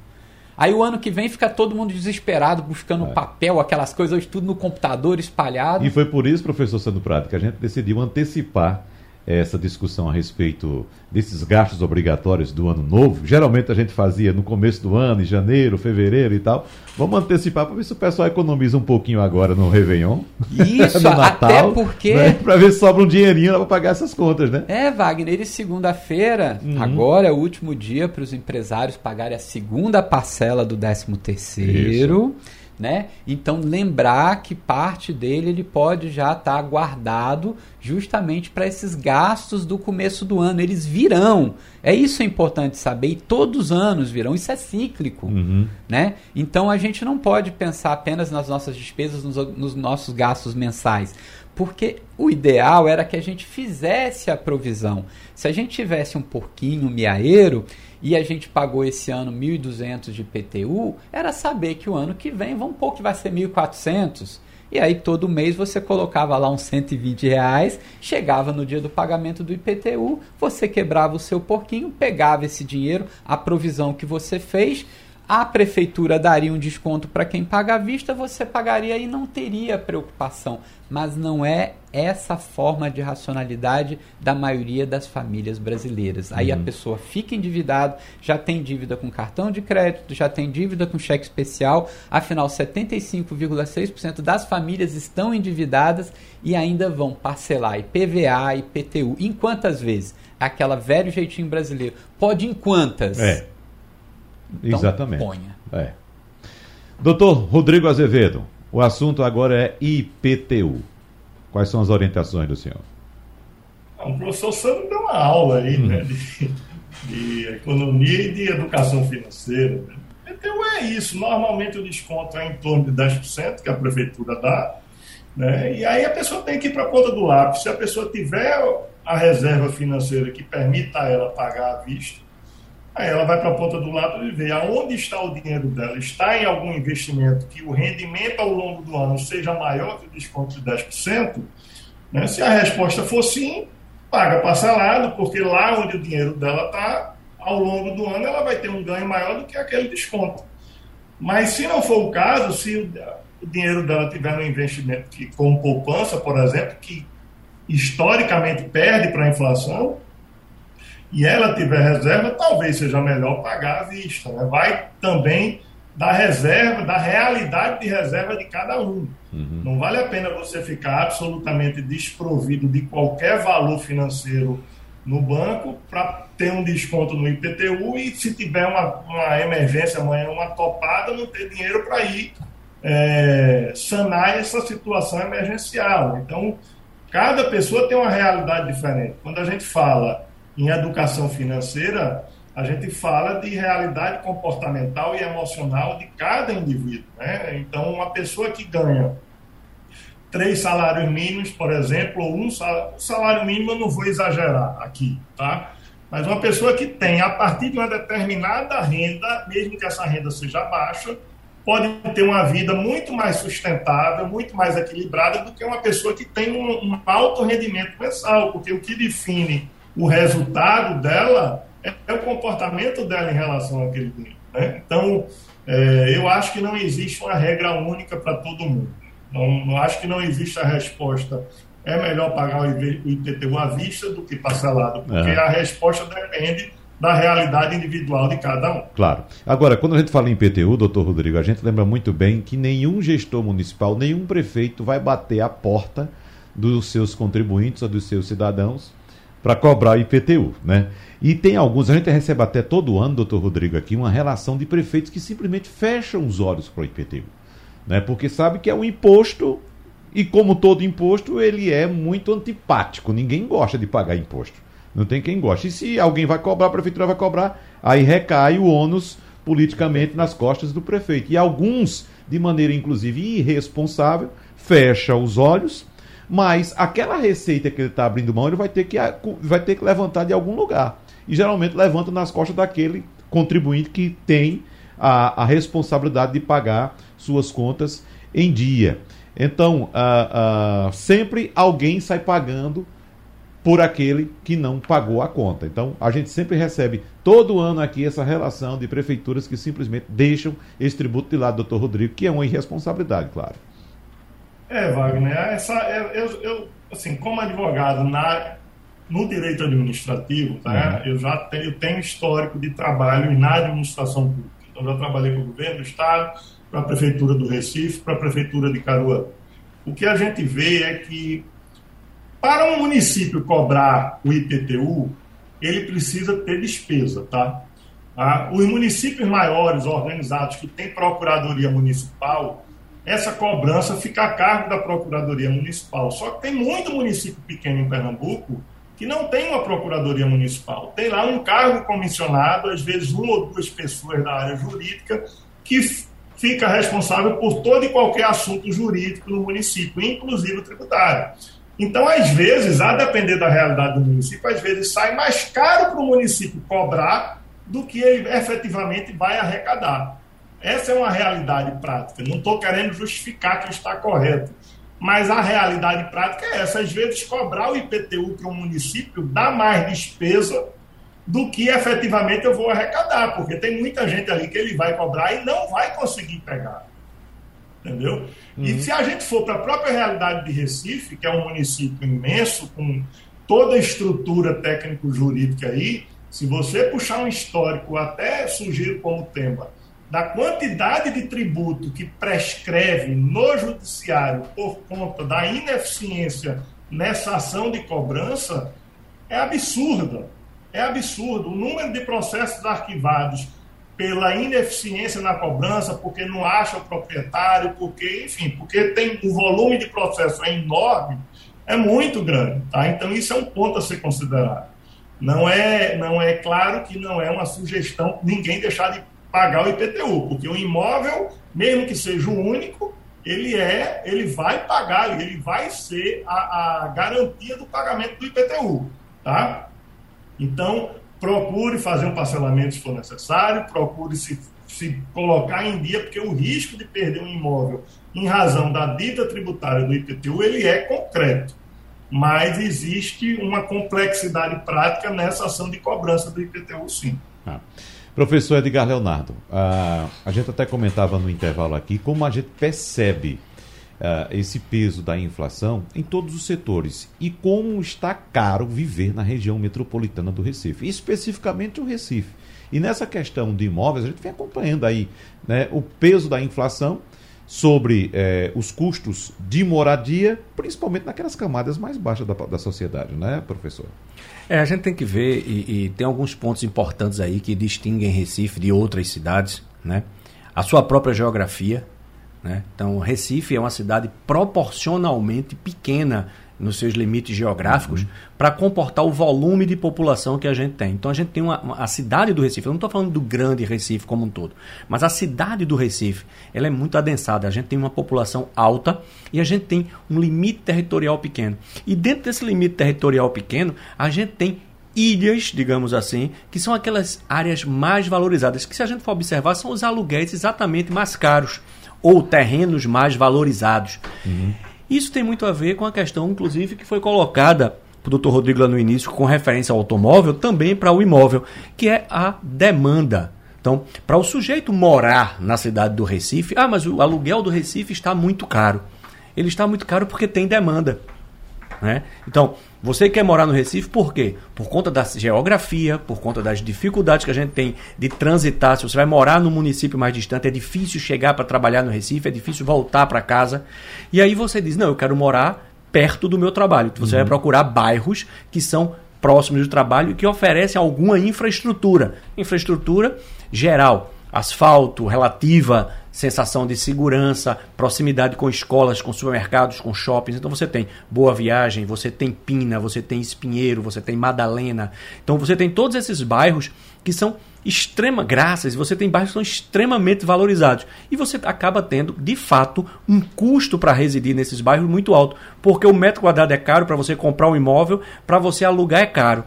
Aí o ano que vem fica todo mundo desesperado, buscando é. papel, aquelas coisas, tudo no computador espalhado. E foi por isso, professor Sandro Prado, que a gente decidiu antecipar essa discussão a respeito desses gastos obrigatórios do ano novo. Geralmente a gente fazia no começo do ano, em janeiro, fevereiro e tal. Vamos antecipar para ver se o pessoal economiza um pouquinho agora no Réveillon. Isso, [laughs] no Natal, até porque. Né? Para ver se sobra um dinheirinho para pagar essas contas, né? É, Wagner, e segunda-feira, uhum. agora é o último dia para os empresários pagarem a segunda parcela do 13 terceiro. Isso né? Então lembrar que parte dele ele pode já estar tá guardado justamente para esses gastos do começo do ano. Eles virão. É isso é importante saber. E todos os anos virão. Isso é cíclico, uhum. né? Então a gente não pode pensar apenas nas nossas despesas, nos, nos nossos gastos mensais, porque o ideal era que a gente fizesse a provisão. Se a gente tivesse um porquinho, um miaeiro, e a gente pagou esse ano 1.200 de PTU, era saber que o ano que vem, vamos pôr que vai ser 1.400. E aí todo mês você colocava lá uns 120 reais, chegava no dia do pagamento do IPTU, você quebrava o seu porquinho, pegava esse dinheiro, a provisão que você fez, a prefeitura daria um desconto para quem paga à vista, você pagaria e não teria preocupação. Mas não é essa forma de racionalidade da maioria das famílias brasileiras. Aí uhum. a pessoa fica endividado, já tem dívida com cartão de crédito, já tem dívida com cheque especial, afinal 75,6% das famílias estão endividadas e ainda vão parcelar IPVA, IPTU. Em quantas vezes? Aquela velho jeitinho brasileiro. Pode em quantas? É. Então, Exatamente. Ponha. É. Doutor Rodrigo Azevedo, o assunto agora é IPTU. Quais são as orientações do senhor? Ah, o professor Sandro deu uma aula aí, né, hum. de, de, economia e de educação financeira. Né? IPTU é isso. Normalmente o desconto é em torno de 10% que a prefeitura dá. Né? E aí a pessoa tem que ir para a ponta do lápis. Se a pessoa tiver a reserva financeira que permita a ela pagar à vista, Aí ela vai para a ponta do lado e vê aonde está o dinheiro dela. Está em algum investimento que o rendimento ao longo do ano seja maior que o desconto de 10%? Né? Se a resposta for sim, paga parcelado, porque lá onde o dinheiro dela está, ao longo do ano ela vai ter um ganho maior do que aquele desconto. Mas se não for o caso, se o dinheiro dela tiver no investimento que, como poupança, por exemplo, que historicamente perde para a inflação, e ela tiver reserva, talvez seja melhor pagar à vista. Né? Vai também da reserva, da realidade de reserva de cada um. Uhum. Não vale a pena você ficar absolutamente desprovido de qualquer valor financeiro no banco para ter um desconto no IPTU e se tiver uma, uma emergência amanhã, uma topada, não ter dinheiro para ir é, sanar essa situação emergencial. Então, cada pessoa tem uma realidade diferente. Quando a gente fala em educação financeira, a gente fala de realidade comportamental e emocional de cada indivíduo. Né? Então, uma pessoa que ganha três salários mínimos, por exemplo, ou um salário, salário mínimo, eu não vou exagerar aqui, tá? Mas uma pessoa que tem, a partir de uma determinada renda, mesmo que essa renda seja baixa, pode ter uma vida muito mais sustentável, muito mais equilibrada do que uma pessoa que tem um, um alto rendimento mensal, porque o que define o resultado dela é, o comportamento dela em relação àquele dinheiro. Né? Então, é, eu acho que não existe uma regra única para todo mundo. Não, não acho que não existe a resposta é melhor pagar o IPTU à vista do que parcelado, porque é. a resposta depende da realidade individual de cada um. Claro. Agora, quando a gente fala em IPTU, doutor Rodrigo, a gente lembra muito bem que nenhum gestor municipal, nenhum prefeito vai bater a porta dos seus contribuintes ou dos seus cidadãos para cobrar IPTU, né? E tem alguns, a gente recebe até todo ano, doutor Rodrigo, aqui, uma relação de prefeitos que simplesmente fecham os olhos para o IPTU, né? Porque sabe que é um imposto e como todo imposto, ele é muito antipático. Ninguém gosta de pagar imposto. Não tem quem goste. E se alguém vai cobrar, a prefeitura vai cobrar, aí recai o ônus politicamente nas costas do prefeito. E alguns, de maneira inclusive irresponsável, fecha os olhos, mas aquela receita que ele está abrindo mão, ele vai ter, que, vai ter que levantar de algum lugar. E geralmente levanta nas costas daquele contribuinte que tem a, a responsabilidade de pagar suas contas em dia. Então, uh, uh, sempre alguém sai pagando por aquele que não pagou a conta. Então, a gente sempre recebe todo ano aqui essa relação de prefeituras que simplesmente deixam esse tributo de lado, doutor Rodrigo, que é uma irresponsabilidade, claro. É, Wagner, essa, eu, eu assim, como advogado na, no direito administrativo, tá, uhum. eu já tenho, tenho histórico de trabalho na administração pública. Então, já trabalhei com o governo do Estado, para a Prefeitura do Recife, para a Prefeitura de Caruaru. O que a gente vê é que, para um município cobrar o IPTU, ele precisa ter despesa, tá? Ah, os municípios maiores, organizados, que têm procuradoria municipal, essa cobrança fica a cargo da Procuradoria Municipal. Só que tem muito município pequeno em Pernambuco que não tem uma Procuradoria Municipal. Tem lá um cargo comissionado, às vezes uma ou duas pessoas da área jurídica, que fica responsável por todo e qualquer assunto jurídico no município, inclusive o tributário. Então, às vezes, a depender da realidade do município, às vezes sai mais caro para o município cobrar do que ele efetivamente vai arrecadar. Essa é uma realidade prática. Não estou querendo justificar que está correto. Mas a realidade prática é essa. Às vezes, cobrar o IPTU para um município dá mais despesa do que efetivamente eu vou arrecadar, porque tem muita gente ali que ele vai cobrar e não vai conseguir pegar. Entendeu? Uhum. E se a gente for para a própria realidade de Recife, que é um município imenso, com toda a estrutura técnico-jurídica aí, se você puxar um histórico, até sugiro como tema, da quantidade de tributo que prescreve no judiciário por conta da ineficiência nessa ação de cobrança, é absurda é absurdo. O número de processos arquivados pela ineficiência na cobrança, porque não acha o proprietário, porque, enfim, porque tem o volume de processo é enorme, é muito grande. Tá? Então, isso é um ponto a ser considerado. Não é, não é claro que não é uma sugestão ninguém deixar de pagar o IPTU, porque o imóvel, mesmo que seja o único, ele é, ele vai pagar, ele vai ser a, a garantia do pagamento do IPTU, tá? Então, procure fazer um parcelamento se for necessário, procure se, se colocar em dia, porque o risco de perder um imóvel em razão da dita tributária do IPTU, ele é concreto. Mas existe uma complexidade prática nessa ação de cobrança do IPTU, sim. Ah. Professor Edgar Leonardo, ah, a gente até comentava no intervalo aqui como a gente percebe esse peso da inflação em todos os setores e como está caro viver na região metropolitana do Recife, especificamente o Recife. E nessa questão de imóveis, a gente vem acompanhando aí né, o peso da inflação sobre eh, os custos de moradia, principalmente naquelas camadas mais baixas da, da sociedade, né, professor? É, a gente tem que ver, e, e, tem alguns pontos importantes aí que distinguem Recife de outras cidades, né? A sua própria geografia, né? Então, Recife é uma cidade proporcionalmente pequena nos seus limites geográficos uhum. para comportar o volume de população que a gente tem. Então a gente tem uma, uma a cidade do Recife, eu não estou falando do grande Recife como um todo, mas a cidade do Recife, ela é muito adensada. A gente tem uma população alta e a gente tem um limite territorial pequeno. E dentro desse limite territorial pequeno, a gente tem ilhas, digamos assim, que são aquelas áreas mais valorizadas, que se a gente for observar são os aluguéis exatamente mais caros ou terrenos mais valorizados. Uhum. Isso tem muito a ver com a questão, inclusive, que foi colocada o doutor Rodrigo lá no início, com referência ao automóvel, também para o imóvel, que é a demanda. Então, para o sujeito morar na cidade do Recife, ah, mas o aluguel do Recife está muito caro. Ele está muito caro porque tem demanda. Né? Então, você quer morar no Recife por quê? Por conta da geografia, por conta das dificuldades que a gente tem de transitar. Se você vai morar num município mais distante, é difícil chegar para trabalhar no Recife, é difícil voltar para casa. E aí você diz: não, eu quero morar perto do meu trabalho. Você uhum. vai procurar bairros que são próximos do trabalho e que oferecem alguma infraestrutura. Infraestrutura geral asfalto, relativa sensação de segurança, proximidade com escolas, com supermercados, com shoppings. Então você tem Boa Viagem, você tem Pina, você tem Espinheiro, você tem Madalena. Então você tem todos esses bairros que são extrema graças, você tem bairros que são extremamente valorizados. E você acaba tendo, de fato, um custo para residir nesses bairros muito alto, porque o metro quadrado é caro para você comprar um imóvel, para você alugar é caro.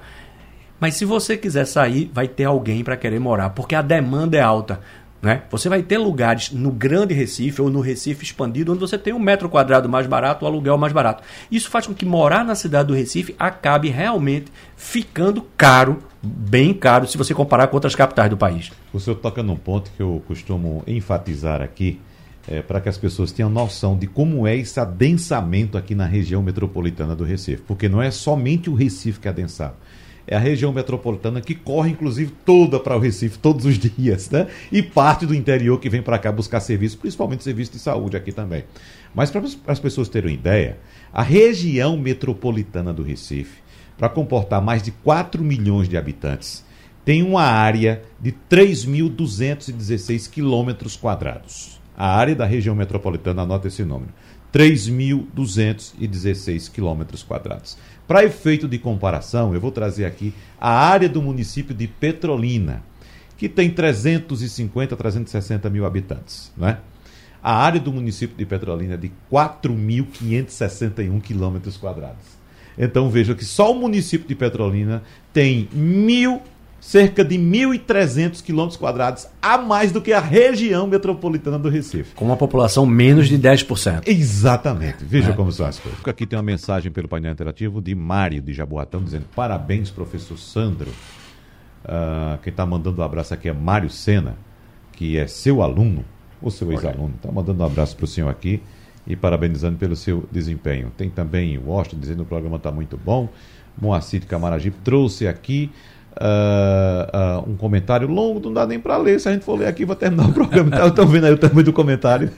Mas se você quiser sair, vai ter alguém para querer morar, porque a demanda é alta. Né? Você vai ter lugares no Grande Recife ou no Recife expandido onde você tem um metro quadrado mais barato, o aluguel mais barato. Isso faz com que morar na cidade do Recife acabe realmente ficando caro, bem caro, se você comparar com outras capitais do país. O senhor toca num ponto que eu costumo enfatizar aqui, é, para que as pessoas tenham noção de como é esse adensamento aqui na região metropolitana do Recife. Porque não é somente o Recife que é adensado é a região metropolitana que corre, inclusive, toda para o Recife todos os [laughs] dias, né? E parte do interior que vem para cá buscar serviço, principalmente serviço de saúde aqui também. Mas para as pessoas terem uma ideia, a região metropolitana do Recife, para comportar mais de 4 milhões de habitantes, tem uma área de 3.216 quilômetros quadrados. A área da região metropolitana, anota esse número. 3.216 quilômetros quadrados. Para efeito de comparação, eu vou trazer aqui a área do município de Petrolina, que tem 350, 360 mil habitantes. Né? A área do município de Petrolina é de 4.561 quilômetros quadrados. Então veja que só o município de Petrolina tem mil cerca de 1.300 quilômetros quadrados a mais do que a região metropolitana do Recife. Com uma população menos de 10%. Exatamente. Veja é. como são as coisas. Aqui tem uma mensagem pelo painel interativo de Mário de Jaboatão dizendo parabéns, professor Sandro. Uh, quem está mandando um abraço aqui é Mário Sena, que é seu aluno, ou seu ex-aluno. Está mandando um abraço para o senhor aqui e parabenizando pelo seu desempenho. Tem também o Washington dizendo que o programa está muito bom. Moacir de Camaragibe trouxe aqui uh, uh, um comentário longo, não dá nem para ler. Se a gente for ler aqui, vai terminar o programa. [laughs] Então, Estão vendo aí o tamanho do comentário.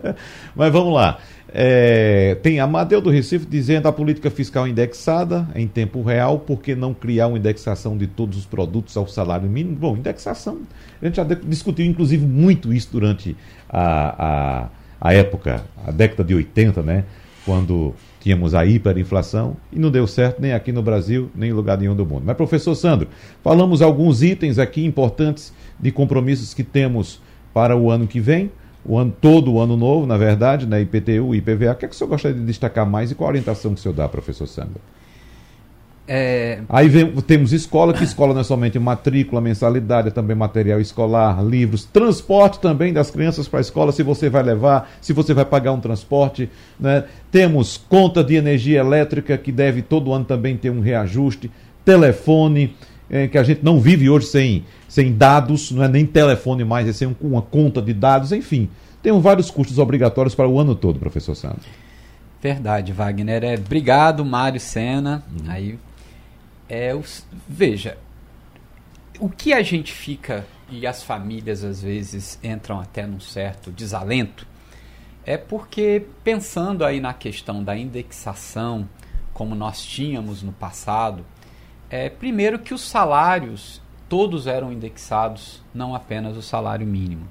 [laughs] Mas vamos lá. É, tem Amadeu do Recife dizendo a política fiscal indexada em tempo real, por que não criar uma indexação de todos os produtos ao salário mínimo? Bom, indexação, a gente já discutiu inclusive muito isso durante a, a, a época, a década de 80, né? Quando tínhamos a hiperinflação e não deu certo nem aqui no Brasil, nem em lugar nenhum do mundo. Mas, professor Sandro, falamos alguns itens aqui importantes de compromissos que temos para o ano que vem, o ano todo o ano novo, na verdade, né, IPTU IPVA. O que, é que o senhor gostaria de destacar mais e qual a orientação que o senhor dá, professor Sandro? É... Aí vem, temos escola, que escola não é somente matrícula, mensalidade, é também material escolar, livros, transporte também das crianças para a escola, se você vai levar, se você vai pagar um transporte. Né? Temos conta de energia elétrica, que deve todo ano também ter um reajuste, telefone, é, que a gente não vive hoje sem, sem dados, não é nem telefone mais, é sem uma conta de dados, enfim. Temos vários custos obrigatórios para o ano todo, professor Santos. Verdade, Wagner. É, obrigado, Mário Sena. Uhum. Aí é veja, o que a gente fica e as famílias às vezes entram até num certo desalento é porque pensando aí na questão da indexação como nós tínhamos no passado, é primeiro que os salários todos eram indexados, não apenas o salário mínimo.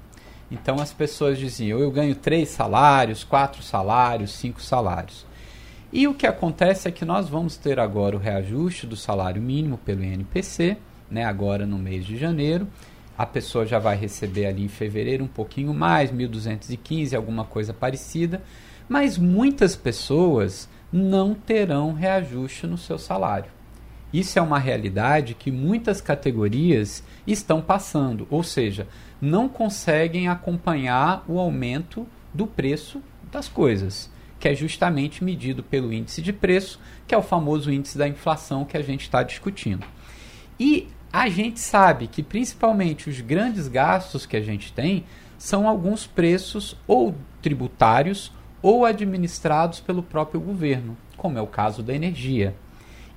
Então as pessoas diziam: eu ganho três salários, quatro salários, cinco salários. E o que acontece é que nós vamos ter agora o reajuste do salário mínimo pelo INPC, né, agora no mês de janeiro. A pessoa já vai receber ali em fevereiro um pouquinho mais, 1.215, alguma coisa parecida. Mas muitas pessoas não terão reajuste no seu salário. Isso é uma realidade que muitas categorias estão passando, ou seja, não conseguem acompanhar o aumento do preço das coisas, que é justamente medido pelo índice de preço, que é o famoso índice da inflação que a gente está discutindo. E a gente sabe que principalmente os grandes gastos que a gente tem são alguns preços ou tributários ou administrados pelo próprio governo, como é o caso da energia.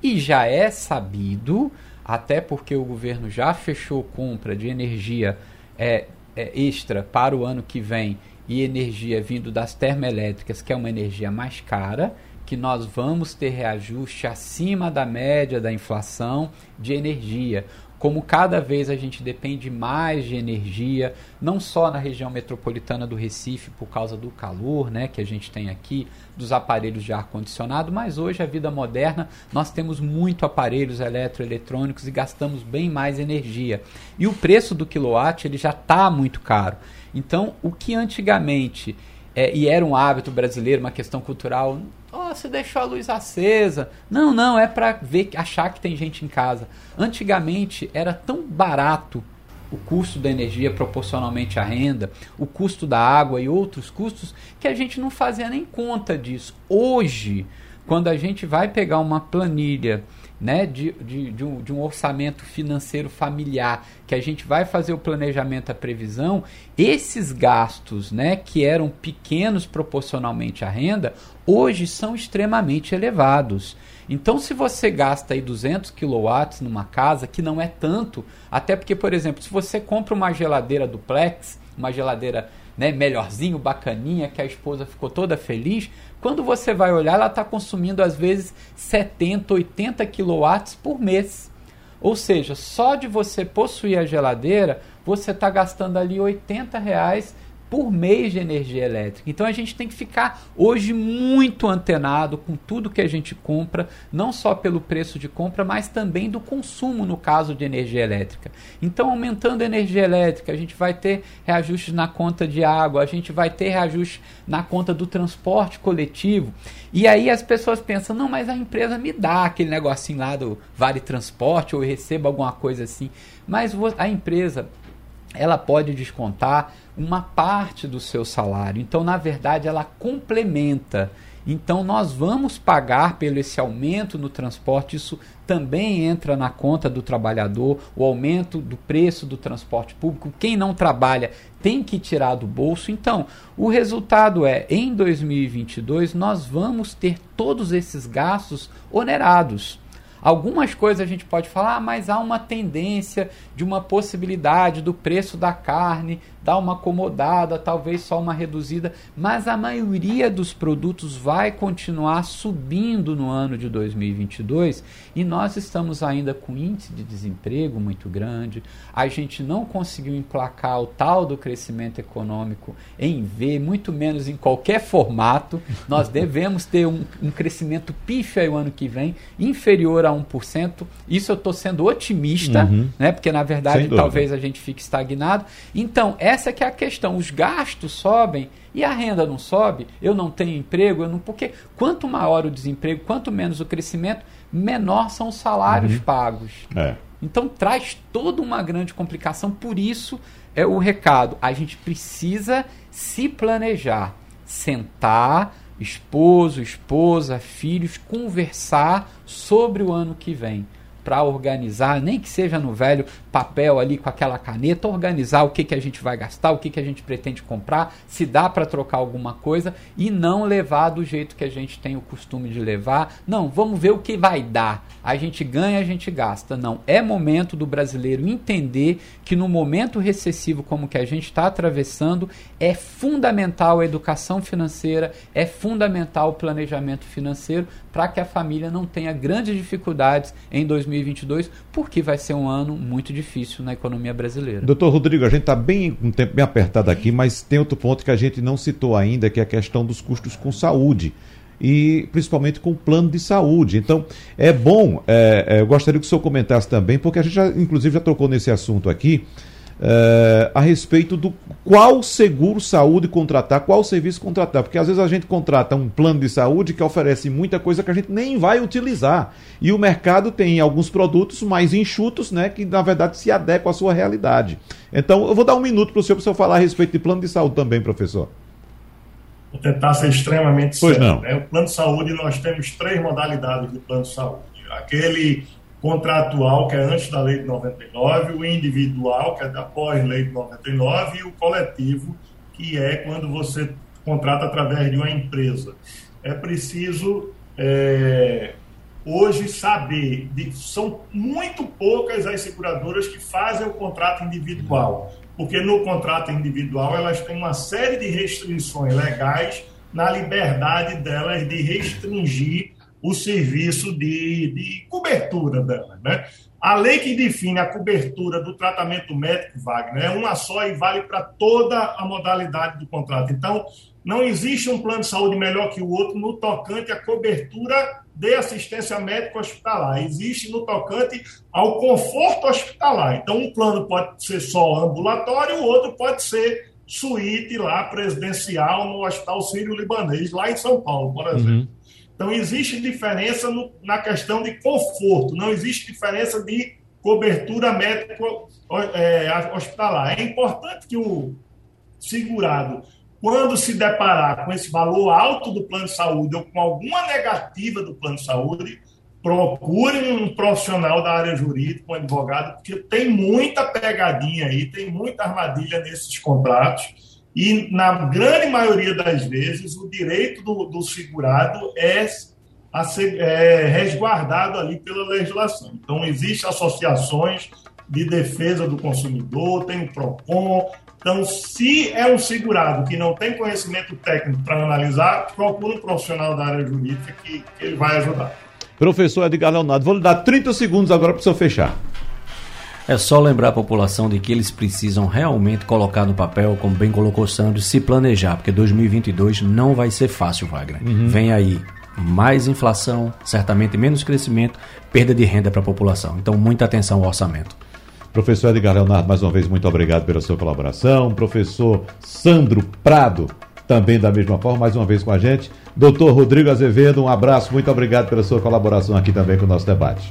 E já é sabido, até porque o governo já fechou compra de energia é, é, extra para o ano que vem e energia vindo das termoelétricas, que é uma energia mais cara, que nós vamos ter reajuste acima da média da inflação de energia como cada vez a gente depende mais de energia, não só na região metropolitana do Recife por causa do calor, né, que a gente tem aqui, dos aparelhos de ar condicionado, mas hoje a vida moderna nós temos muito aparelhos eletroeletrônicos e gastamos bem mais energia. E o preço do quilowatt ele já está muito caro. Então, o que antigamente é, e era um hábito brasileiro, uma questão cultural. Oh, você deixou a luz acesa. Não, não, é para ver, achar que tem gente em casa. Antigamente era tão barato o custo da energia proporcionalmente à renda, o custo da água e outros custos que a gente não fazia nem conta disso. Hoje, quando a gente vai pegar uma planilha né, de, de, de, um, de um orçamento financeiro familiar, que a gente vai fazer o planejamento, a previsão, esses gastos né, que eram pequenos proporcionalmente à renda, hoje são extremamente elevados. Então, se você gasta aí 200 kW numa casa, que não é tanto, até porque, por exemplo, se você compra uma geladeira duplex, uma geladeira né, melhorzinho, bacaninha, que a esposa ficou toda feliz, quando você vai olhar, ela está consumindo às vezes 70, 80 kW por mês. Ou seja, só de você possuir a geladeira, você está gastando ali 80 reais por mês de energia elétrica. Então a gente tem que ficar hoje muito antenado com tudo que a gente compra, não só pelo preço de compra, mas também do consumo no caso de energia elétrica. Então, aumentando a energia elétrica, a gente vai ter reajustes na conta de água, a gente vai ter reajustes na conta do transporte coletivo. E aí as pessoas pensam: não, mas a empresa me dá aquele negocinho lá do vale transporte ou eu recebo alguma coisa assim. Mas a empresa ela pode descontar uma parte do seu salário. Então, na verdade, ela complementa. Então, nós vamos pagar pelo esse aumento no transporte. Isso também entra na conta do trabalhador, o aumento do preço do transporte público. Quem não trabalha tem que tirar do bolso. Então, o resultado é: em 2022, nós vamos ter todos esses gastos onerados. Algumas coisas a gente pode falar, ah, mas há uma tendência de uma possibilidade do preço da carne dar uma acomodada, talvez só uma reduzida, mas a maioria dos produtos vai continuar subindo no ano de 2022 e nós estamos ainda com índice de desemprego muito grande. A gente não conseguiu emplacar o tal do crescimento econômico em V, muito menos em qualquer formato. Nós [laughs] devemos ter um, um crescimento pífio o ano que vem, inferior a 1%. Isso eu estou sendo otimista, uhum. né? porque na verdade talvez a gente fique estagnado. Então, essa que é a questão. Os gastos sobem e a renda não sobe. Eu não tenho emprego, eu não porque quanto maior o desemprego, quanto menos o crescimento, menor são os salários uhum. pagos. É. Então traz toda uma grande complicação. Por isso é o recado. A gente precisa se planejar, sentar, esposo, esposa, filhos, conversar sobre o ano que vem para organizar, nem que seja no velho papel ali com aquela caneta, organizar o que, que a gente vai gastar, o que, que a gente pretende comprar, se dá para trocar alguma coisa e não levar do jeito que a gente tem o costume de levar. Não, vamos ver o que vai dar. A gente ganha, a gente gasta. Não, é momento do brasileiro entender que no momento recessivo como que a gente está atravessando, é fundamental a educação financeira, é fundamental o planejamento financeiro para que a família não tenha grandes dificuldades em 2022, porque vai ser um ano muito difícil na economia brasileira. Doutor Rodrigo, a gente está bem um tempo bem apertado aqui, mas tem outro ponto que a gente não citou ainda, que é a questão dos custos com saúde. e principalmente com o plano de saúde. Então, é bom, é, é, eu gostaria que o senhor comentasse também, porque a gente já, inclusive, já trocou nesse assunto aqui, é, a respeito do qual seguro saúde contratar, qual serviço contratar, porque às vezes a gente contrata um plano de saúde que oferece muita coisa que a gente nem vai utilizar. E o mercado tem alguns produtos mais enxutos, né, que na verdade se adequam à sua realidade. Então, eu vou dar um minuto para o senhor, para o senhor falar a respeito de plano de saúde também, professor. Vou tentar ser extremamente pois sério. Né? O plano de saúde, nós temos três modalidades de plano de saúde. Aquele contratual, que é antes da lei de 99, o individual, que é após lei de 99, e o coletivo, que é quando você contrata através de uma empresa. É preciso é, hoje saber, de, são muito poucas as seguradoras que fazem o contrato individual, porque no contrato individual elas têm uma série de restrições legais na liberdade delas de restringir o serviço de, de cobertura dela. Né? A lei que define a cobertura do tratamento médico, Wagner, é uma só e vale para toda a modalidade do contrato. Então, não existe um plano de saúde melhor que o outro no tocante à cobertura de assistência médica hospitalar. Existe no tocante ao conforto hospitalar. Então, um plano pode ser só ambulatório, o outro pode ser suíte lá presidencial no Hospital Sírio-Libanês, lá em São Paulo, por exemplo. Uhum. Então, existe diferença no, na questão de conforto, não existe diferença de cobertura médica é, hospitalar. É importante que o segurado, quando se deparar com esse valor alto do plano de saúde ou com alguma negativa do plano de saúde, procure um profissional da área jurídica, um advogado, porque tem muita pegadinha aí, tem muita armadilha nesses contratos e, na grande maioria das vezes, o direito do, do segurado é, é resguardado ali pela legislação. Então, existem associações de defesa do consumidor, tem o PROCON. Então, se é um segurado que não tem conhecimento técnico para analisar, procure um profissional da área jurídica que, que ele vai ajudar. Professor Edgar Leonardo, vou lhe dar 30 segundos agora para o senhor fechar. É só lembrar a população de que eles precisam realmente colocar no papel, como bem colocou Sandro, se planejar, porque 2022 não vai ser fácil, Wagner. Uhum. Vem aí mais inflação, certamente menos crescimento, perda de renda para a população. Então, muita atenção ao orçamento. Professor Edgar Leonardo, mais uma vez, muito obrigado pela sua colaboração. Professor Sandro Prado, também da mesma forma, mais uma vez com a gente. Doutor Rodrigo Azevedo, um abraço, muito obrigado pela sua colaboração aqui também com o nosso debate.